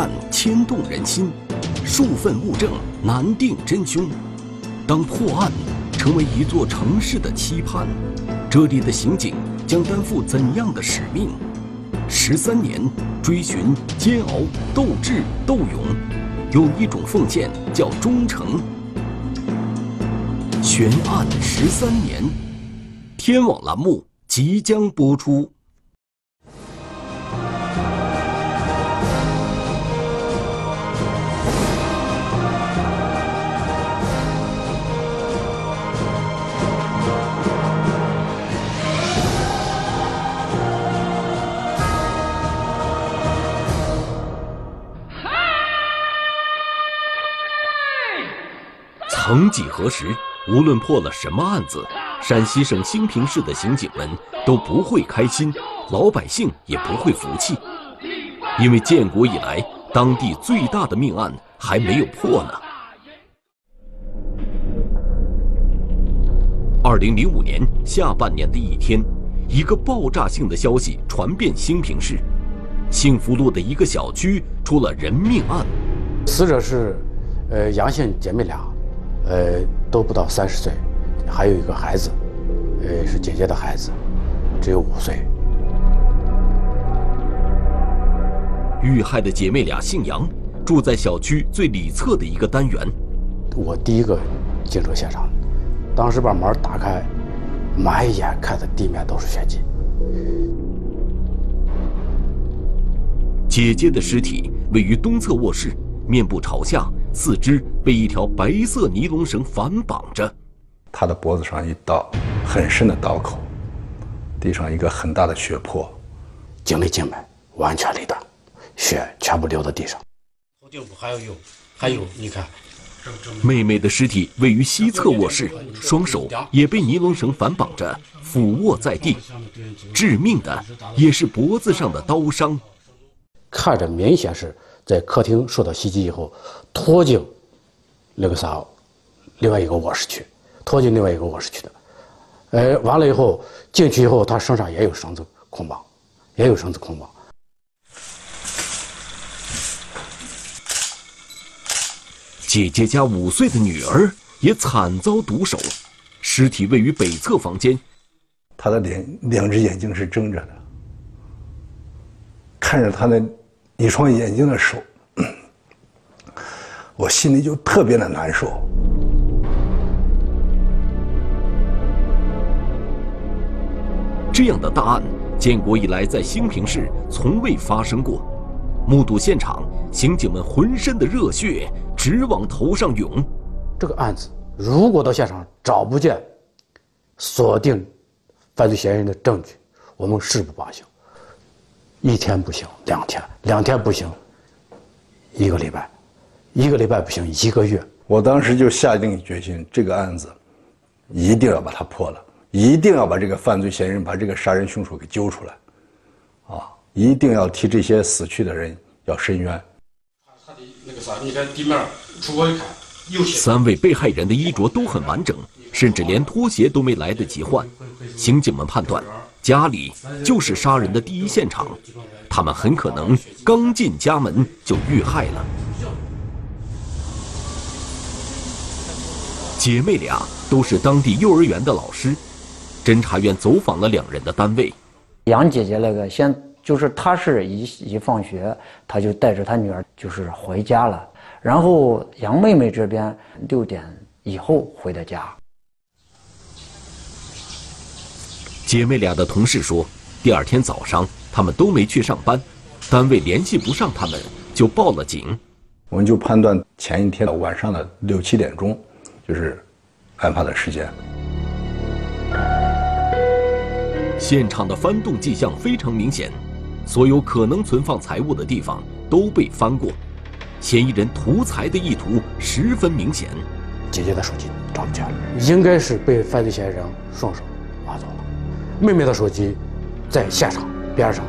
案牵动人心，数份物证难定真凶。当破案成为一座城市的期盼，这里的刑警将担负怎样的使命？十三年追寻、煎熬、斗智、斗勇，有一种奉献叫忠诚。悬案十三年，天网栏目即将播出。曾几何时，无论破了什么案子，陕西省兴平市的刑警们都不会开心，老百姓也不会服气，因为建国以来，当地最大的命案还没有破呢。二零零五年下半年的一天，一个爆炸性的消息传遍兴平市，幸福路的一个小区出了人命案，死者是，呃，杨姓姐妹俩。呃，都不到三十岁，还有一个孩子，呃，是姐姐的孩子，只有五岁。遇害的姐妹俩姓杨，住在小区最里侧的一个单元。我第一个进入现场，当时把门打开，满眼看的地面都是血迹。姐姐的尸体位于东侧卧室，面部朝下。四肢被一条白色尼龙绳反绑着，他的脖子上一道很深的刀口，地上一个很大的血泊，颈内静脉完全离断，血全部流到地上。头颈部还有有，还有你看，妹妹的尸体位于西侧卧室，双手也被尼龙绳反绑着，俯卧在地。致命的也是脖子上的刀伤，看着明显是。在客厅受到袭击以后，拖进那个啥，另外一个卧室去，拖进另外一个卧室去的。哎，完了以后进去以后，他身上也有绳子捆绑，也有绳子捆绑。姐姐家五岁的女儿也惨遭毒手，尸体位于北侧房间，她的脸两只眼睛是睁着的，看着她那。一双眼睛的手，我心里就特别的难受。这样的大案，建国以来在兴平市从未发生过。目睹现场，刑警们浑身的热血直往头上涌。这个案子如果到现场找不见锁定犯罪嫌疑人的证据，我们誓不罢休。一天不行，两天，两天不行，一个礼拜，一个礼拜不行，一个月。我当时就下定决心，这个案子一定要把它破了，一定要把这个犯罪嫌疑人、把这个杀人凶手给揪出来，啊，一定要替这些死去的人要伸冤。他的那个啥，你看地面，出过一看，有三位被害人的衣着都很完整，甚至连拖鞋都没来得及换。刑警们判断。家里就是杀人的第一现场，他们很可能刚进家门就遇害了。姐妹俩都是当地幼儿园的老师，侦查员走访了两人的单位。杨姐姐那个先就是她是一一放学，她就带着她女儿就是回家了，然后杨妹妹这边六点以后回的家。姐妹俩的同事说，第二天早上他们都没去上班，单位联系不上他们，就报了警。我们就判断前一天的晚上的六七点钟，就是案发的时间。现场的翻动迹象非常明显，所有可能存放财物的地方都被翻过，嫌疑人图财的意图十分明显。姐姐的手机找不见了，应该是被犯罪嫌疑人双手。妹妹的手机在现场边上，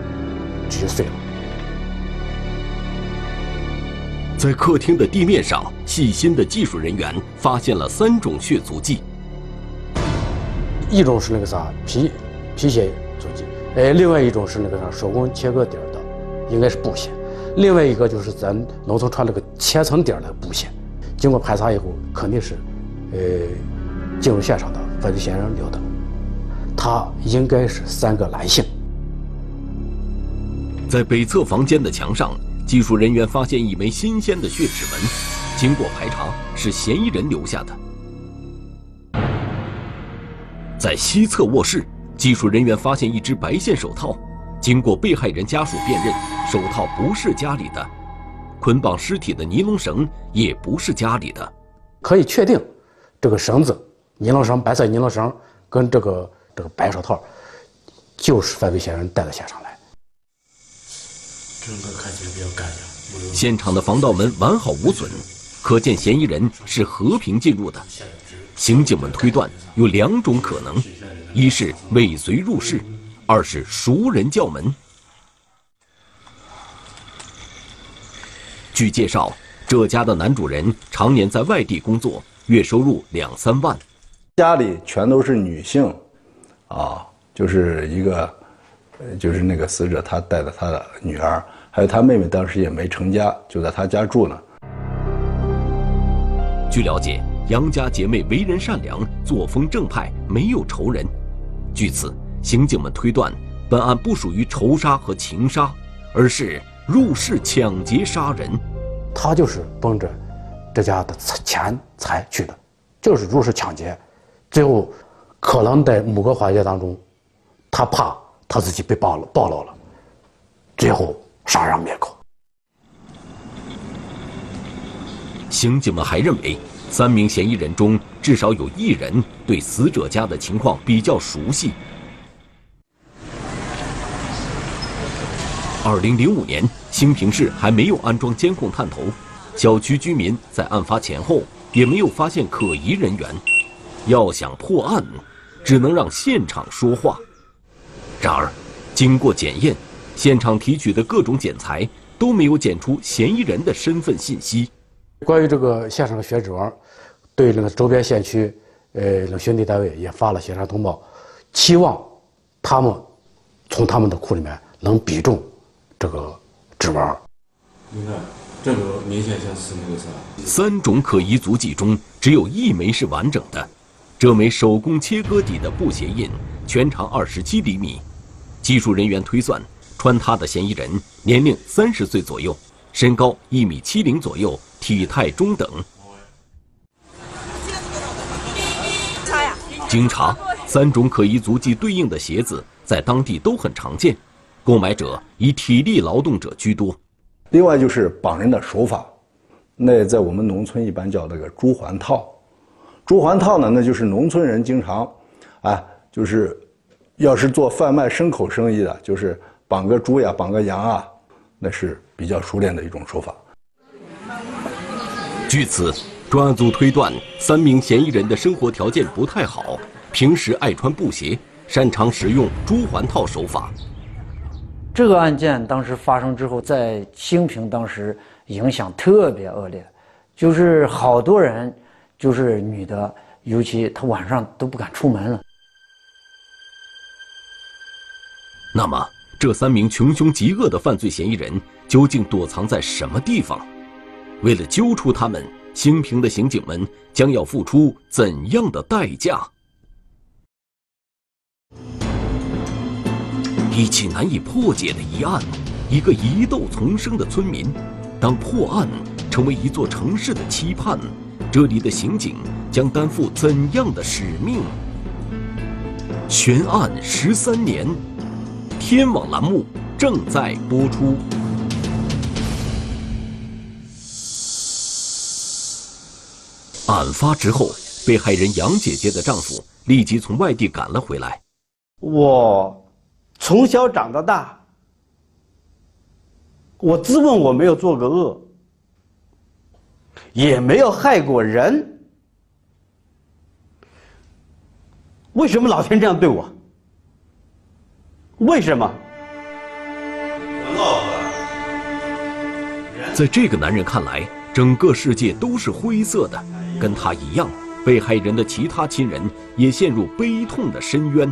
直接碎了。在客厅的地面上，细心的技术人员发现了三种血足迹。一种是那个啥皮皮鞋足迹，哎，另外一种是那个啥手工切割底儿的，应该是布鞋。另外一个就是咱农村穿那个千层底的布线，经过排查以后，肯定是，呃，进入现场的犯罪嫌疑人留的，他应该是三个男性。在北侧房间的墙上，技术人员发现一枚新鲜的血指纹，经过排查，是嫌疑人留下的。在西侧卧室，技术人员发现一只白线手套，经过被害人家属辨认，手套不是家里的，捆绑尸体的尼龙绳也不是家里的，可以确定，这个绳子，尼龙绳，白色尼龙绳跟这个这个白手套，就是犯罪嫌疑人带到现场来。整个看起来比较干净。现场的防盗门完好无损，可见嫌疑人是和平进入的。刑警们推断有两种可能：一是尾随入室，二是熟人叫门。据介绍，这家的男主人常年在外地工作，月收入两三万，家里全都是女性，啊，就是一个，呃，就是那个死者他带着他的女儿，还有他妹妹，当时也没成家，就在他家住呢。据了解。杨家姐妹为人善良，作风正派，没有仇人。据此，刑警们推断，本案不属于仇杀和情杀，而是入室抢劫杀人。他就是奔着这家的钱财去的，就是入室抢劫。最后，可能在某个环节当中，他怕他自己被暴露暴露了，最后杀人灭口。刑警们还认为。三名嫌疑人中，至少有一人对死者家的情况比较熟悉。二零零五年，兴平市还没有安装监控探头，小区居民在案发前后也没有发现可疑人员。要想破案，只能让现场说话。然而，经过检验，现场提取的各种检材都没有检出嫌疑人的身份信息。关于这个现场的血指纹，对那个周边县区，呃，那兄弟单位也发了协查通报，期望他们从他们的库里面能比中这个指纹。你看，这个明显像是那个啥。三种可疑足迹中，只有一枚是完整的，这枚手工切割底的布鞋印，全长二十七厘米。技术人员推算，穿它的嫌疑人年龄三十岁左右，身高一米七零左右。体态中等。经查，三种可疑足迹对应的鞋子在当地都很常见，购买者以体力劳动者居多。另外就是绑人的手法，那在我们农村一般叫那个猪环套。猪环套呢，那就是农村人经常，啊，就是要是做贩卖牲口生意的，就是绑个猪呀，绑个羊啊，那是比较熟练的一种手法。据此，专案组推断，三名嫌疑人的生活条件不太好，平时爱穿布鞋，擅长使用猪环套手法。这个案件当时发生之后，在兴平当时影响特别恶劣，就是好多人，就是女的，尤其她晚上都不敢出门了。那么，这三名穷凶极恶的犯罪嫌疑人究竟躲藏在什么地方？为了揪出他们，兴平的刑警们将要付出怎样的代价？一起难以破解的疑案，一个疑窦丛生的村民，当破案成为一座城市的期盼，这里的刑警将担负怎样的使命？悬案十三年，天网栏目正在播出。案发之后，被害人杨姐姐的丈夫立即从外地赶了回来。我从小长到大，我自问我没有做过恶，也没有害过人，为什么老天这样对我？为什么？在这个男人看来，整个世界都是灰色的。跟他一样，被害人的其他亲人也陷入悲痛的深渊。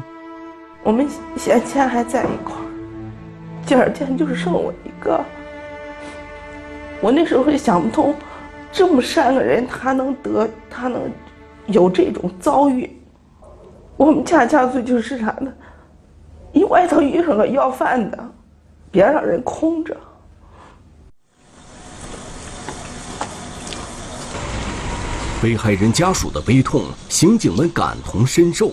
我们先前还在一块儿，今儿天就是剩我一个。我那时候也想不通，这么善的人，他能得，他能有这种遭遇。我们家家族就是啥呢？你外头遇上个要饭的，别让人空着。被害人家属的悲痛，刑警们感同身受。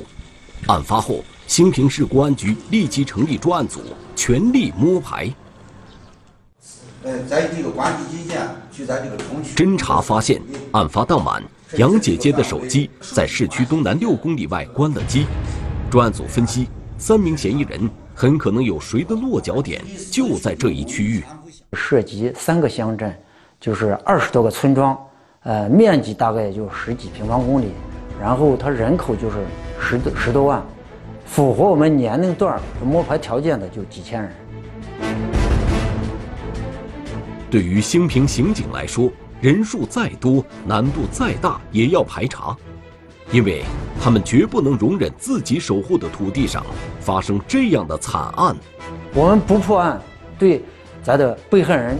案发后，兴平市公安局立即成立专案组，全力摸排。呃，在这个关系期间，就在这个中区侦查发现，案发当晚，杨姐姐的手机在市区东南六公里外关了机。专案组分析，三名嫌疑人很可能有谁的落脚点就在这一区域。涉及三个乡镇，就是二十多个村庄，呃，面积大概也就十几平方公里，然后它人口就是十多十多万，符合我们年龄段摸排条件的就几千人。对于兴平刑警来说，人数再多，难度再大，也要排查，因为他们绝不能容忍自己守护的土地上发生这样的惨案。我们不破案，对咱的被害人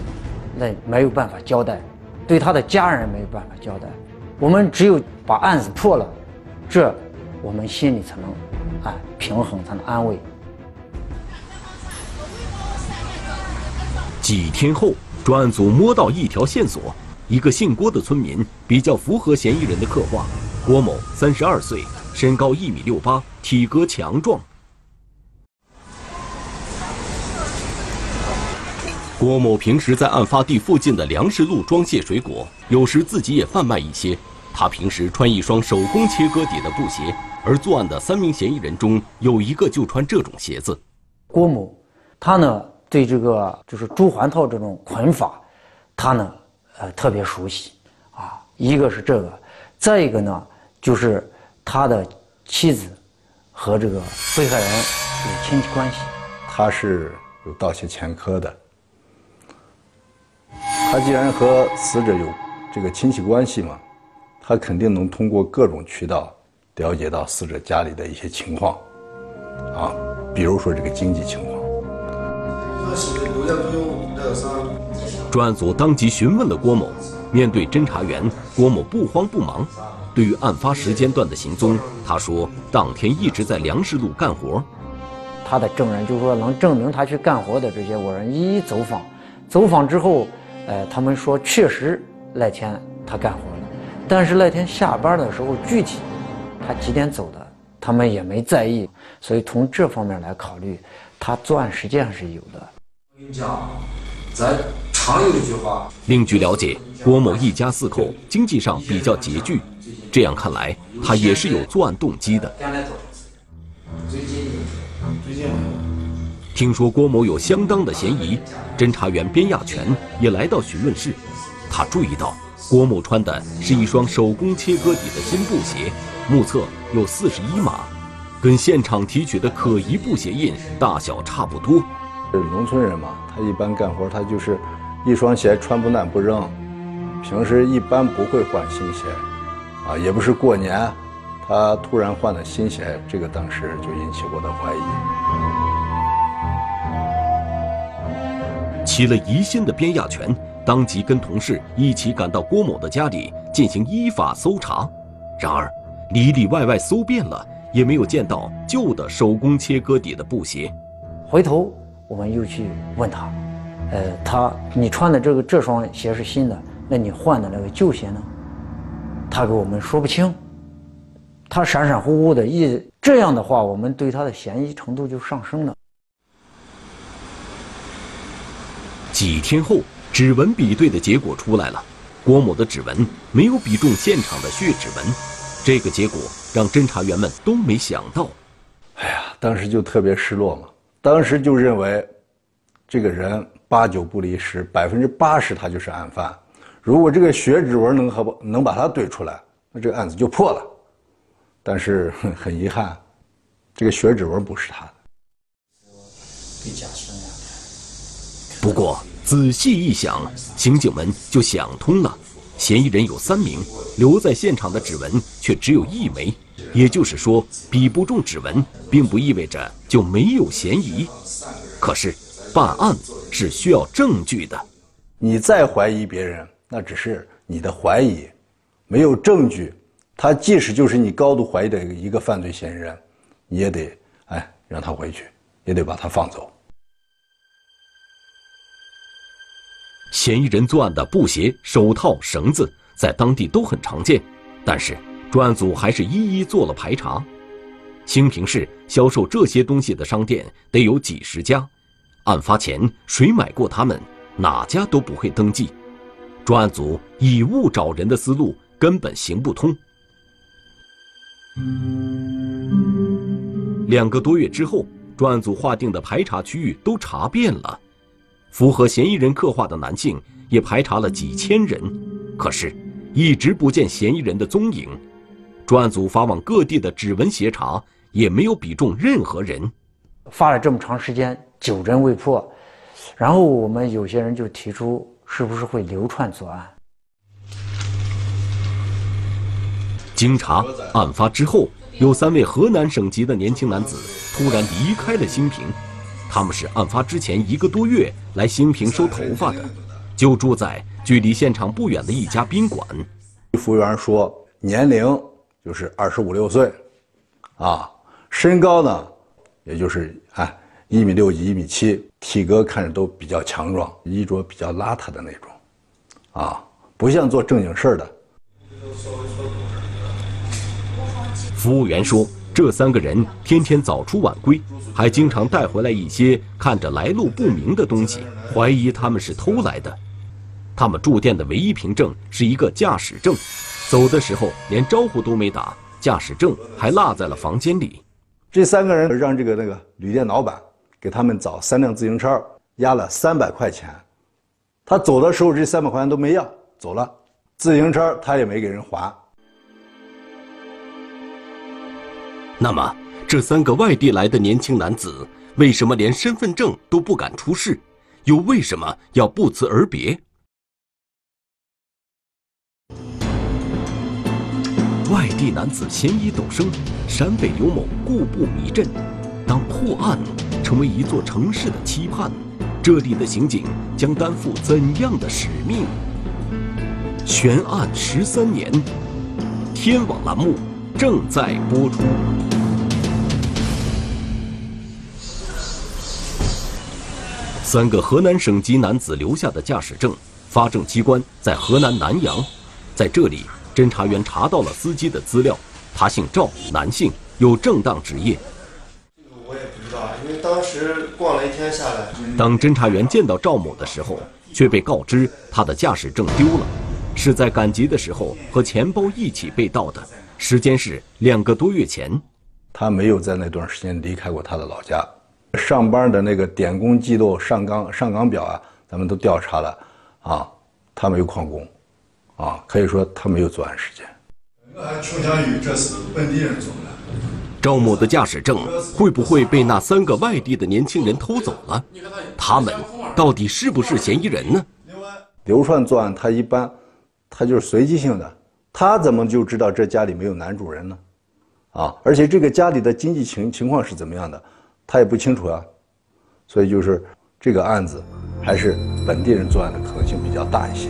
那没有办法交代，对他的家人没有办法交代。我们只有把案子破了，这我们心里才能哎平衡，才能安慰。几天后。专案组摸到一条线索，一个姓郭的村民比较符合嫌疑人的刻画。郭某三十二岁，身高一米六八，体格强壮。郭某平时在案发地附近的粮食路装卸水果，有时自己也贩卖一些。他平时穿一双手工切割底的布鞋，而作案的三名嫌疑人中有一个就穿这种鞋子。郭某，他呢？对这个就是朱环套这种捆法，他呢，呃，特别熟悉，啊，一个是这个，再一个呢，就是他的妻子和这个被害人有亲戚关系，他是有盗窃前科的，他既然和死者有这个亲戚关系嘛，他肯定能通过各种渠道了解到死者家里的一些情况，啊，比如说这个经济情况。专案组当即询问了郭某，面对侦查员，郭某不慌不忙。对于案发时间段的行踪，他说当天一直在粮食路干活。他的证人就是说能证明他去干活的这些，我人一一走访。走访之后，呃，他们说确实那天他干活了，但是那天下班的时候具体他几点走的，他们也没在意。所以从这方面来考虑，他作案时间是有的。我跟你讲，咱常有一句话。另据了解，郭某一家四口经济上比较拮据，这样看来，他也是有作案动机的。最近，最近，听说郭某有相当的嫌疑，侦查员边亚全也来到询问室。他注意到郭某穿的是一双手工切割底的新布鞋，目测有四十一码，跟现场提取的可疑布鞋印大小差不多。是农村人嘛，他一般干活，他就是一双鞋穿不烂不扔，平时一般不会换新鞋，啊，也不是过年，他突然换了新鞋，这个当时就引起我的怀疑。起了疑心的边亚全当即跟同事一起赶到郭某的家里进行依法搜查，然而里里外外搜遍了，也没有见到旧的手工切割底的布鞋，回头。我们又去问他，呃，他你穿的这个这双鞋是新的，那你换的那个旧鞋呢？他给我们说不清，他闪闪乎乎的，一这样的话，我们对他的嫌疑程度就上升了。几天后，指纹比对的结果出来了，郭某的指纹没有比中现场的血指纹，这个结果让侦查员们都没想到。哎呀，当时就特别失落嘛。当时就认为，这个人八九不离十，百分之八十他就是案犯。如果这个血指纹能和能把他对出来，那这个案子就破了。但是很遗憾，这个血指纹不是他的。不过仔细一想，刑警们就想通了：嫌疑人有三名，留在现场的指纹却只有一枚。也就是说，比不中指纹，并不意味着就没有嫌疑。可是，办案是需要证据的。你再怀疑别人，那只是你的怀疑，没有证据。他即使就是你高度怀疑的一个犯罪嫌疑人，你也得哎让他回去，也得把他放走。嫌疑人作案的布鞋、手套、绳子在当地都很常见，但是专案组还是一一做了排查。兴平市销售这些东西的商店得有几十家，案发前谁买过他们，哪家都不会登记。专案组以物找人的思路根本行不通。两个多月之后，专案组划定的排查区域都查遍了。符合嫌疑人刻画的男性也排查了几千人，可是，一直不见嫌疑人的踪影。专案组发往各地的指纹协查也没有比中任何人。发了这么长时间，九针未破，然后我们有些人就提出，是不是会流窜作案？经查，案发之后，有三位河南省籍的年轻男子突然离开了兴平。他们是案发之前一个多月来兴平收头发的，就住在距离现场不远的一家宾馆。服务员说年龄就是二十五六岁，啊，身高呢，也就是哎一米六几一米七，体格看着都比较强壮，衣着比较邋遢的那种，啊，不像做正经事儿的。服务员说。这三个人天天早出晚归，还经常带回来一些看着来路不明的东西，怀疑他们是偷来的。他们住店的唯一凭证是一个驾驶证，走的时候连招呼都没打，驾驶证还落在了房间里。这三个人让这个那个旅店老板给他们找三辆自行车，押了三百块钱。他走的时候这三百块钱都没要，走了，自行车他也没给人还。那么，这三个外地来的年轻男子为什么连身份证都不敢出示？又为什么要不辞而别？外地男子嫌疑陡升，陕北刘某故布迷阵。当破案成为一座城市的期盼，这里的刑警将担负怎样的使命？悬案十三年，天网栏目正在播出。三个河南省籍男子留下的驾驶证，发证机关在河南南阳，在这里，侦查员查到了司机的资料，他姓赵，男性，有正当职业。当时逛了一天下来。当侦查员见到赵某的时候，却被告知他的驾驶证丢了，是在赶集的时候和钱包一起被盗的，时间是两个多月前。他没有在那段时间离开过他的老家。上班的那个点工记录、上岗上岗表啊，咱们都调查了，啊，他没有旷工，啊，可以说他没有作案时间。我还倾向于这是本地人做的。赵某的驾驶证会不会被那三个外地的年轻人偷走了？他们到底是不是嫌疑人呢？流窜作案，他一般，他就是随机性的，他怎么就知道这家里没有男主人呢？啊，而且这个家里的经济情情况是怎么样的？他也不清楚啊，所以就是这个案子还是本地人作案的可能性比较大一些。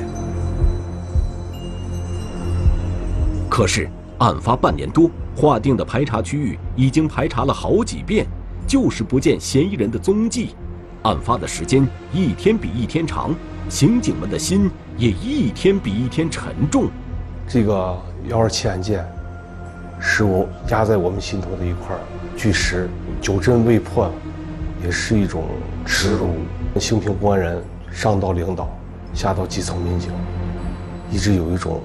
可是案发半年多，划定的排查区域已经排查了好几遍，就是不见嫌疑人的踪迹。案发的时间一天比一天长，刑警们的心也一天比一天沉重。这个幺二七案件，是我压在我们心头的一块巨石。九针未破，也是一种耻辱。兴平公安人上到领导，下到基层民警，一直有一种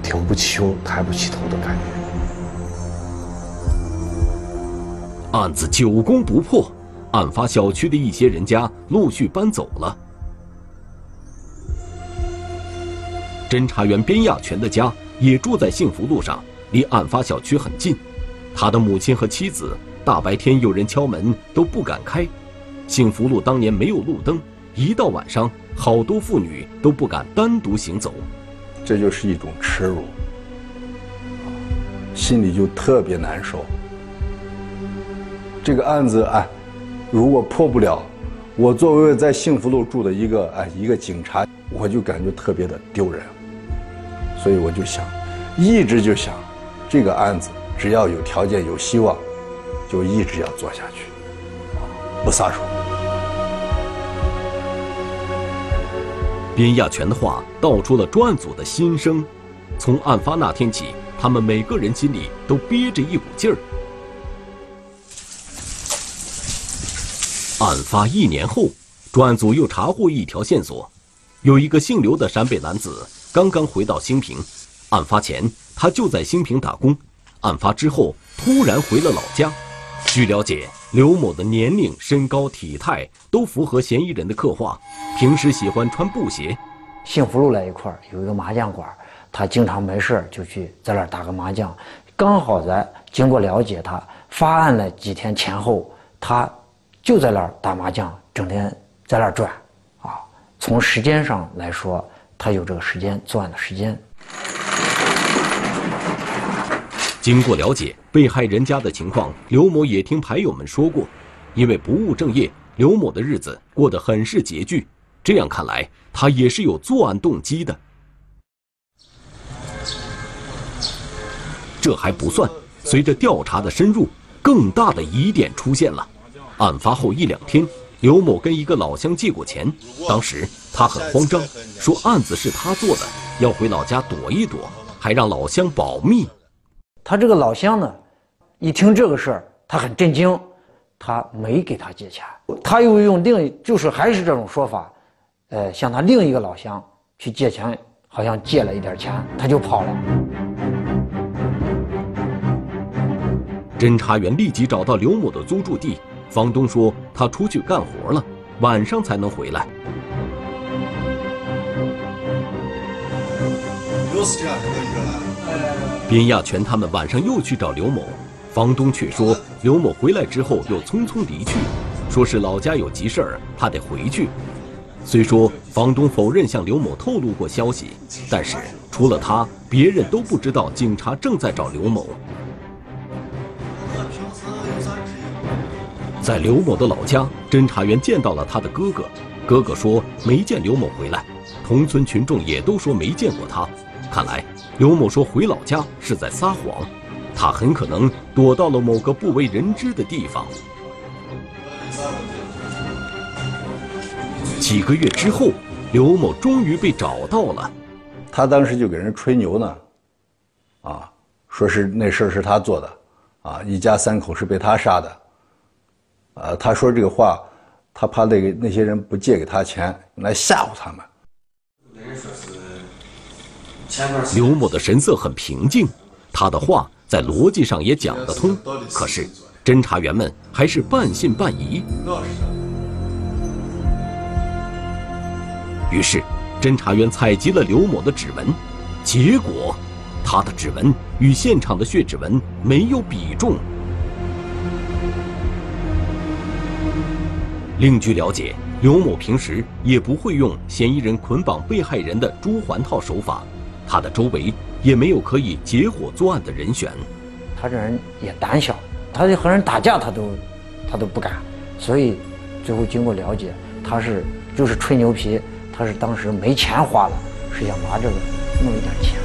挺不起胸、抬不起头的感觉。案子久攻不破，案发小区的一些人家陆续搬走了。侦查员边亚全的家也住在幸福路上，离案发小区很近。他的母亲和妻子。大白天有人敲门都不敢开，幸福路当年没有路灯，一到晚上，好多妇女都不敢单独行走，这就是一种耻辱，心里就特别难受。这个案子哎，如果破不了，我作为在幸福路住的一个哎一个警察，我就感觉特别的丢人，所以我就想，一直就想，这个案子只要有条件有希望，就一直要做下去，不撒手。边亚全的话道出了专案组的心声。从案发那天起，他们每个人心里都憋着一股劲儿。案发一年后，专案组又查获一条线索：有一个姓刘的陕北男子刚刚回到兴平，案发前他就在兴平打工，案发之后突然回了老家。据了解，刘某的年龄、身高、体态都符合嫌疑人的刻画，平时喜欢穿布鞋。幸福路那一块有一个麻将馆。他经常没事就去在那儿打个麻将，刚好在经过了解，他发案了几天前后，他就在那儿打麻将，整天在那儿转，啊，从时间上来说，他有这个时间作案的时间。经过了解，被害人家的情况，刘某也听牌友们说过，因为不务正业，刘某的日子过得很是拮据。这样看来，他也是有作案动机的。这还不算，随着调查的深入，更大的疑点出现了。案发后一两天，刘某跟一个老乡借过钱，当时他很慌张，说案子是他做的，要回老家躲一躲，还让老乡保密。他这个老乡呢，一听这个事儿，他很震惊，他没给他借钱，他又用另就是还是这种说法，呃，向他另一个老乡去借钱，好像借了一点钱，他就跑了。侦查员立即找到刘某的租住地，房东说他出去干活了，晚上才能回来。边亚全他们晚上又去找刘某，房东却说刘某回来之后又匆匆离去，说是老家有急事儿，他得回去。虽说房东否认向刘某透露过消息，但是除了他，别人都不知道警察正在找刘某。在刘某的老家，侦查员见到了他的哥哥。哥哥说没见刘某回来，同村群众也都说没见过他。看来刘某说回老家是在撒谎，他很可能躲到了某个不为人知的地方。几个月之后，刘某终于被找到了。他当时就给人吹牛呢，啊，说是那事儿是他做的，啊，一家三口是被他杀的。呃，他说这个话，他怕那个那些人不借给他钱来吓唬他们。刘某的神色很平静，他的话在逻辑上也讲得通。可是，侦查员们还是半信半疑。于是，侦查员采集了刘某的指纹，结果，他的指纹与现场的血指纹没有比中。另据了解，刘某平时也不会用嫌疑人捆绑被害人的珠环套手法，他的周围也没有可以结伙作案的人选。他这人也胆小，他就和人打架他都，他都不敢。所以，最后经过了解，他是就是吹牛皮，他是当时没钱花了，是想拿这个弄一点钱。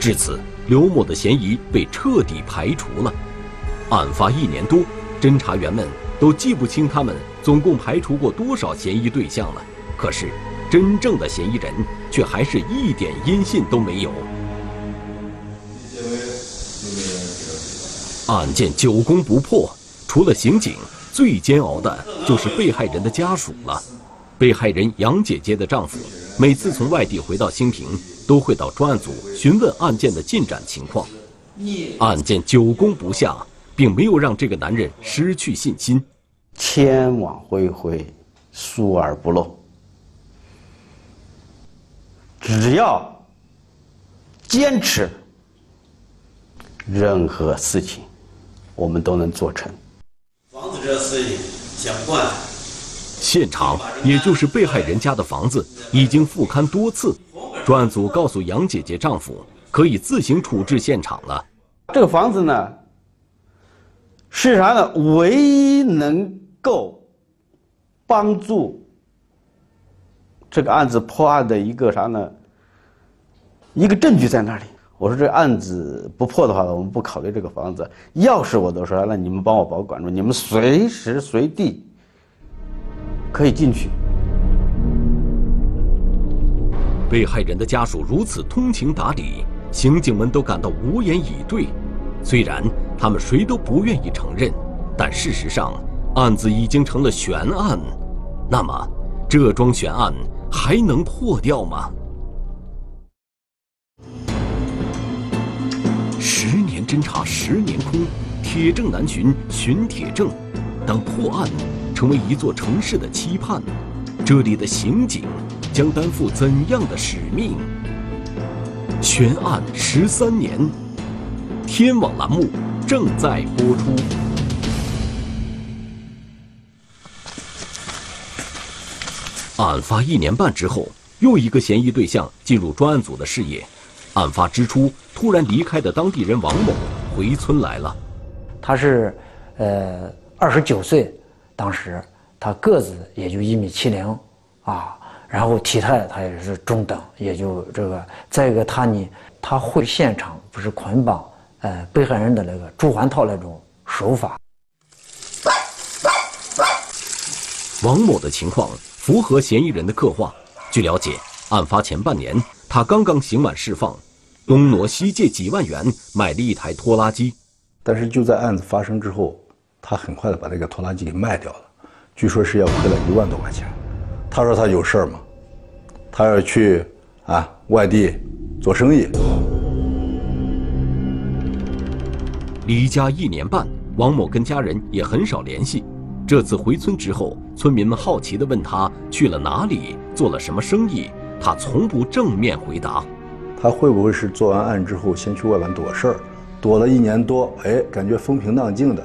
至此，刘某的嫌疑被彻底排除了。案发一年多。侦查员们都记不清他们总共排除过多少嫌疑对象了，可是真正的嫌疑人却还是一点音信都没有。案件久攻不破，除了刑警，最煎熬的就是被害人的家属了。被害人杨姐姐的丈夫每次从外地回到兴平，都会到专案组询问案件的进展情况。案件久攻不下。并没有让这个男人失去信心。千网恢恢，疏而不漏。只要坚持，任何事情我们都能做成。房子这事情讲不惯。现场也就是被害人家的房子已经复勘多次，专案组告诉杨姐姐丈夫可以自行处置现场了。这个房子呢？是啥呢？唯一能够帮助这个案子破案的一个啥呢？一个证据在那里。我说这案子不破的话，我们不考虑这个房子。钥匙我都说了，你们帮我保管住，你们随时随地可以进去。被害人的家属如此通情达理，刑警们都感到无言以对。虽然他们谁都不愿意承认，但事实上，案子已经成了悬案。那么，这桩悬案还能破掉吗？十年侦查十年空，铁证难寻寻铁证。当破案成为一座城市的期盼，这里的刑警将担负怎样的使命？悬案十三年，天网栏目正在播出。案发一年半之后，又一个嫌疑对象进入专案组的视野。案发之初，突然离开的当地人王某回村来了。他是，呃，二十九岁，当时他个子也就一米七零，啊，然后体态他也是中等，也就这个。再一个，他呢，他会现场不是捆绑，呃，被害人的那个朱环套那种手法。王某的情况符合嫌疑人的刻画。据了解，案发前半年。他刚刚刑满释放，东挪西借几万元买了一台拖拉机，但是就在案子发生之后，他很快的把这个拖拉机给卖掉了，据说是要亏了一万多块钱。他说他有事儿嘛，他要去啊外地做生意。离家一年半，王某跟家人也很少联系。这次回村之后，村民们好奇地问他去了哪里，做了什么生意。他从不正面回答，他会不会是做完案之后先去外边躲事儿，躲了一年多，哎，感觉风平浪静的，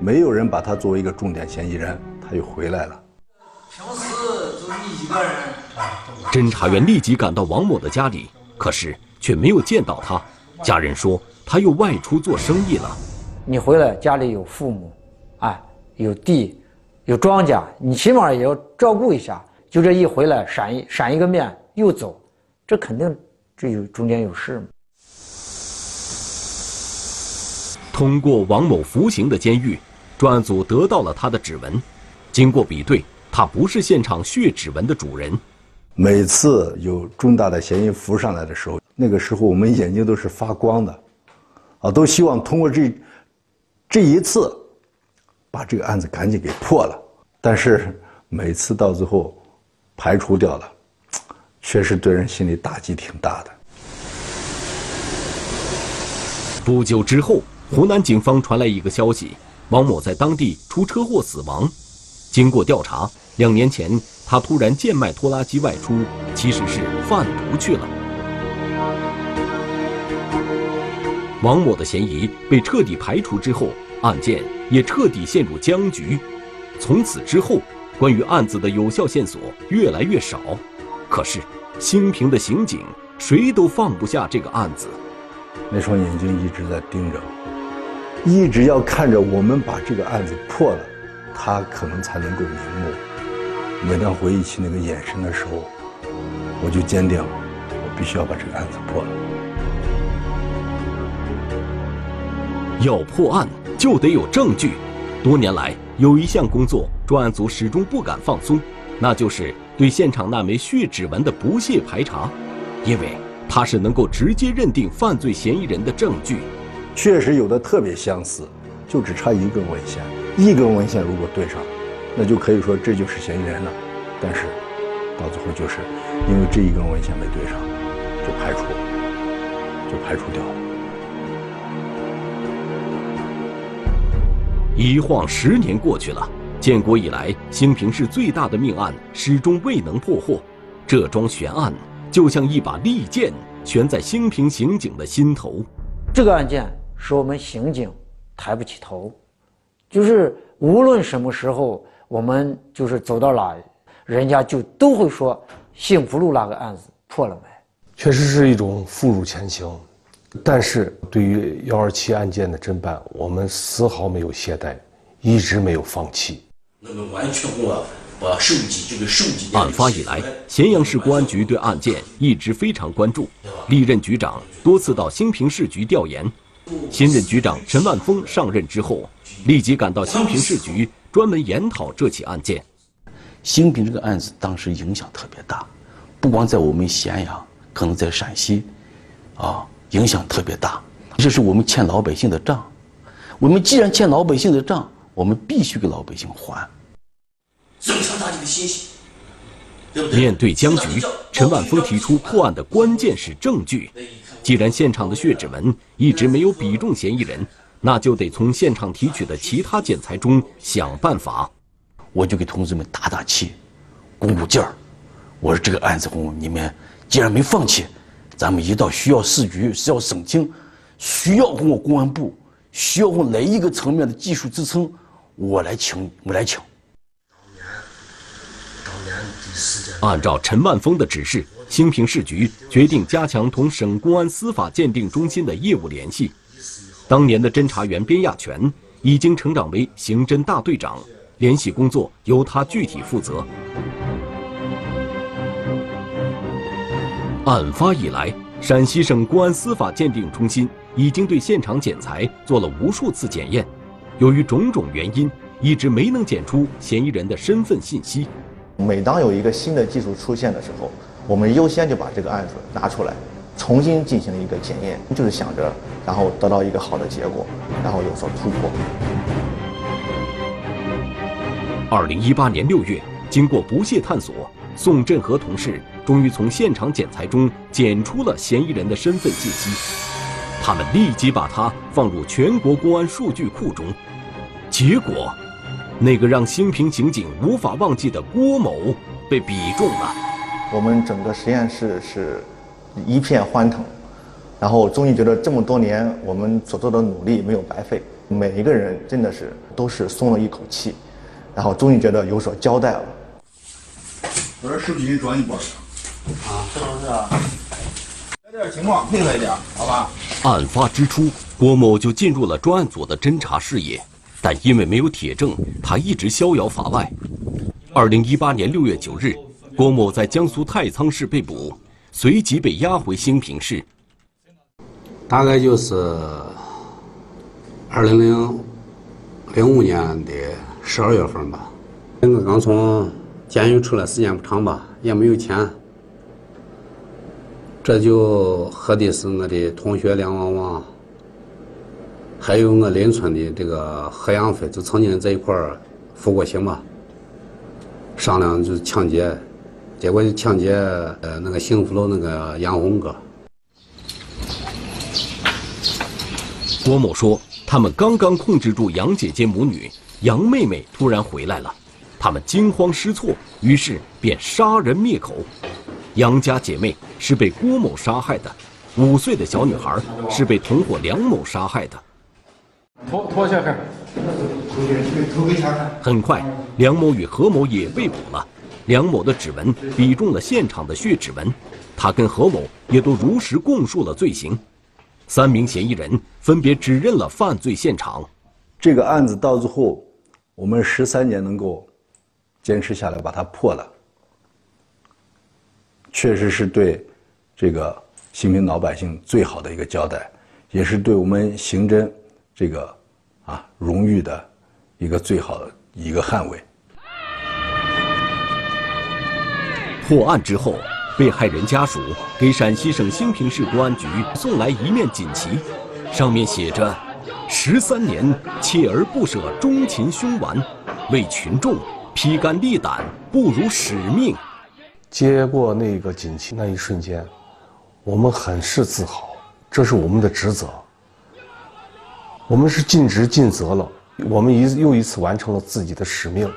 没有人把他作为一个重点嫌疑人，他又回来了。平时就你一个人。侦查员立即赶到王某的家里，可是却没有见到他。家人说他又外出做生意了。你回来家里有父母，哎，有地，有庄稼，你起码也要照顾一下。就这一回来，闪一闪一个面。又走，这肯定这有中间有事嘛。通过王某服刑的监狱，专案组得到了他的指纹。经过比对，他不是现场血指纹的主人。每次有重大的嫌疑浮上来的时候，那个时候我们眼睛都是发光的，啊，都希望通过这这一次，把这个案子赶紧给破了。但是每次到最后，排除掉了。确实对人心里打击挺大的。不久之后，湖南警方传来一个消息：王某在当地出车祸死亡。经过调查，两年前他突然贱卖拖拉机外出，其实是贩毒去了。王某的嫌疑被彻底排除之后，案件也彻底陷入僵局。从此之后，关于案子的有效线索越来越少。可是，兴平的刑警谁都放不下这个案子，那双眼睛一直在盯着我，一直要看着我们把这个案子破了，他可能才能够瞑目。每当回忆起那个眼神的时候，我就坚定，我必须要把这个案子破了。要破案就得有证据，多年来有一项工作专案组始终不敢放松，那就是。对现场那枚血指纹的不懈排查，因为它是能够直接认定犯罪嫌疑人的证据。确实有的特别相似，就只差一根文线。一根文线如果对上，那就可以说这就是嫌疑人了。但是到最后就是因为这一根文线没对上，就排除，就排除掉了。一晃十年过去了。建国以来，兴平市最大的命案始终未能破获，这桩悬案就像一把利剑悬在兴平刑警的心头。这个案件使我们刑警抬不起头，就是无论什么时候，我们就是走到哪，人家就都会说幸福路那个案子破了没？确实是一种负重前行，但是对于幺二七案件的侦办，我们丝毫没有懈怠，一直没有放弃。那么完全我把收集这个收集。案发以来，咸阳市公安局对案件一直非常关注，历任局长多次到兴平市局调研。新任局长陈万峰上任之后，立即赶到兴平市局，专门研讨这起案件。兴平这个案子当时影响特别大，不光在我们咸阳，可能在陕西，啊，影响特别大。这是我们欠老百姓的账，我们既然欠老百姓的账，我们必须给老百姓还。增强大家的信心，面对僵局，陈万峰提出破案的关键是证据。既然现场的血指纹一直没有比中嫌疑人，那就得从现场提取的其他检材中想办法。我就给同志们打打气，鼓鼓劲儿。我说这个案子，你们既然没放弃，咱们一到需要市局、需要省厅、需要我公安部、需要哪一个层面的技术支撑，我来请，我来请。按照陈万峰的指示，兴平市局决定加强同省公安司法鉴定中心的业务联系。当年的侦查员边亚全已经成长为刑侦大队长。联系工作由他具体负责。案发以来，陕西省公安司法鉴定中心已经对现场检材做了无数次检验，由于种种原因，一直没能检出嫌疑人的身份信息。每当有一个新的技术出现的时候，我们优先就把这个案子拿出来，重新进行了一个检验，就是想着然后得到一个好的结果，然后有所突破。二零一八年六月，经过不懈探索，宋振和同事终于从现场检材中检出了嫌疑人的身份信息。他们立即把他放入全国公安数据库中。结果，那个让兴平刑警无法忘记的郭某被比中了。我们整个实验室是一片欢腾，然后终于觉得这么多年我们所做的努力没有白费，每一个人真的是都是松了一口气。然后终于觉得有所交代了。我这视频转你播上。啊，是不是啊？有点情况，配合一点，好吧？案发之初，郭某就进入了专案组的侦查视野，但因为没有铁证，他一直逍遥法外。二零一八年六月九日，郭某在江苏太仓市被捕，随即被押回兴平市。大概就是二零零零五年的。十二月份吧，我刚从监狱出来，时间不长吧，也没有钱，这就和的是我的同学梁旺旺，还有我邻村的这个何阳飞，就曾经在一块儿服过刑吧。商量就抢劫，结果就抢劫呃那个幸福楼那个杨红哥。郭某说，他们刚刚控制住杨姐姐母女。杨妹妹突然回来了，他们惊慌失措，于是便杀人灭口。杨家姐妹是被郭某杀害的，五岁的小女孩是被同伙梁某杀害的。脱脱下看，很快，梁某与何某也被捕了。梁某的指纹比中了现场的血指纹，他跟何某也都如实供述了罪行。三名嫌疑人分别指认了犯罪现场。这个案子到最后。我们十三年能够坚持下来，把它破了，确实是对这个新平老百姓最好的一个交代，也是对我们刑侦这个啊荣誉的一个最好的一个捍卫。破案之后，被害人家属给陕西省兴平市公安局送来一面锦旗，上面写着。十三年，锲而不舍，忠勤凶顽，为群众披肝沥胆，不辱使命。接过那个锦旗那一瞬间，我们很是自豪，这是我们的职责。我们是尽职尽责了，我们一又一次完成了自己的使命。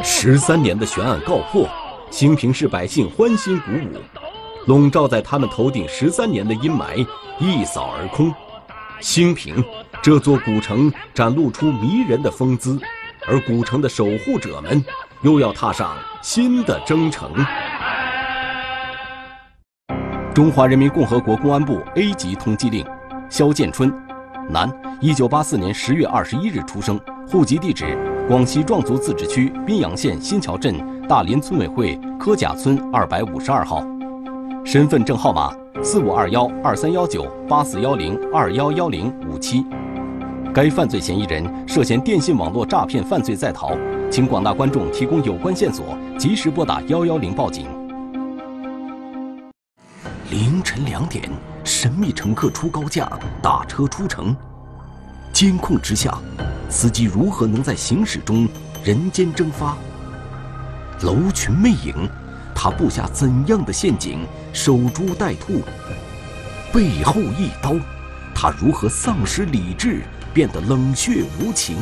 十三年的悬案告破，兴平市百姓欢欣鼓舞。笼罩在他们头顶十三年的阴霾一扫而空，兴平这座古城展露出迷人的风姿，而古城的守护者们又要踏上新的征程。中华人民共和国公安部 A 级通缉令：肖建春，男，一九八四年十月二十一日出生，户籍地址广西壮族自治区宾阳县新桥镇大林村委会柯甲村二百五十二号，身份证号码四五二幺二三幺九八四幺零二幺幺零五七。该犯罪嫌疑人涉嫌电信网络诈骗犯罪在逃，请广大观众提供有关线索，及时拨打幺幺零报警。凌晨两点，神秘乘客出高价，打车出城。监控之下，司机如何能在行驶中人间蒸发？楼群魅影，他布下怎样的陷阱，守株待兔？背后一刀，他如何丧失理智，变得冷血无情？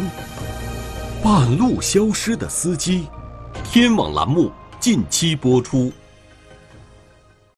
半路消失的司机，天网栏目近期播出。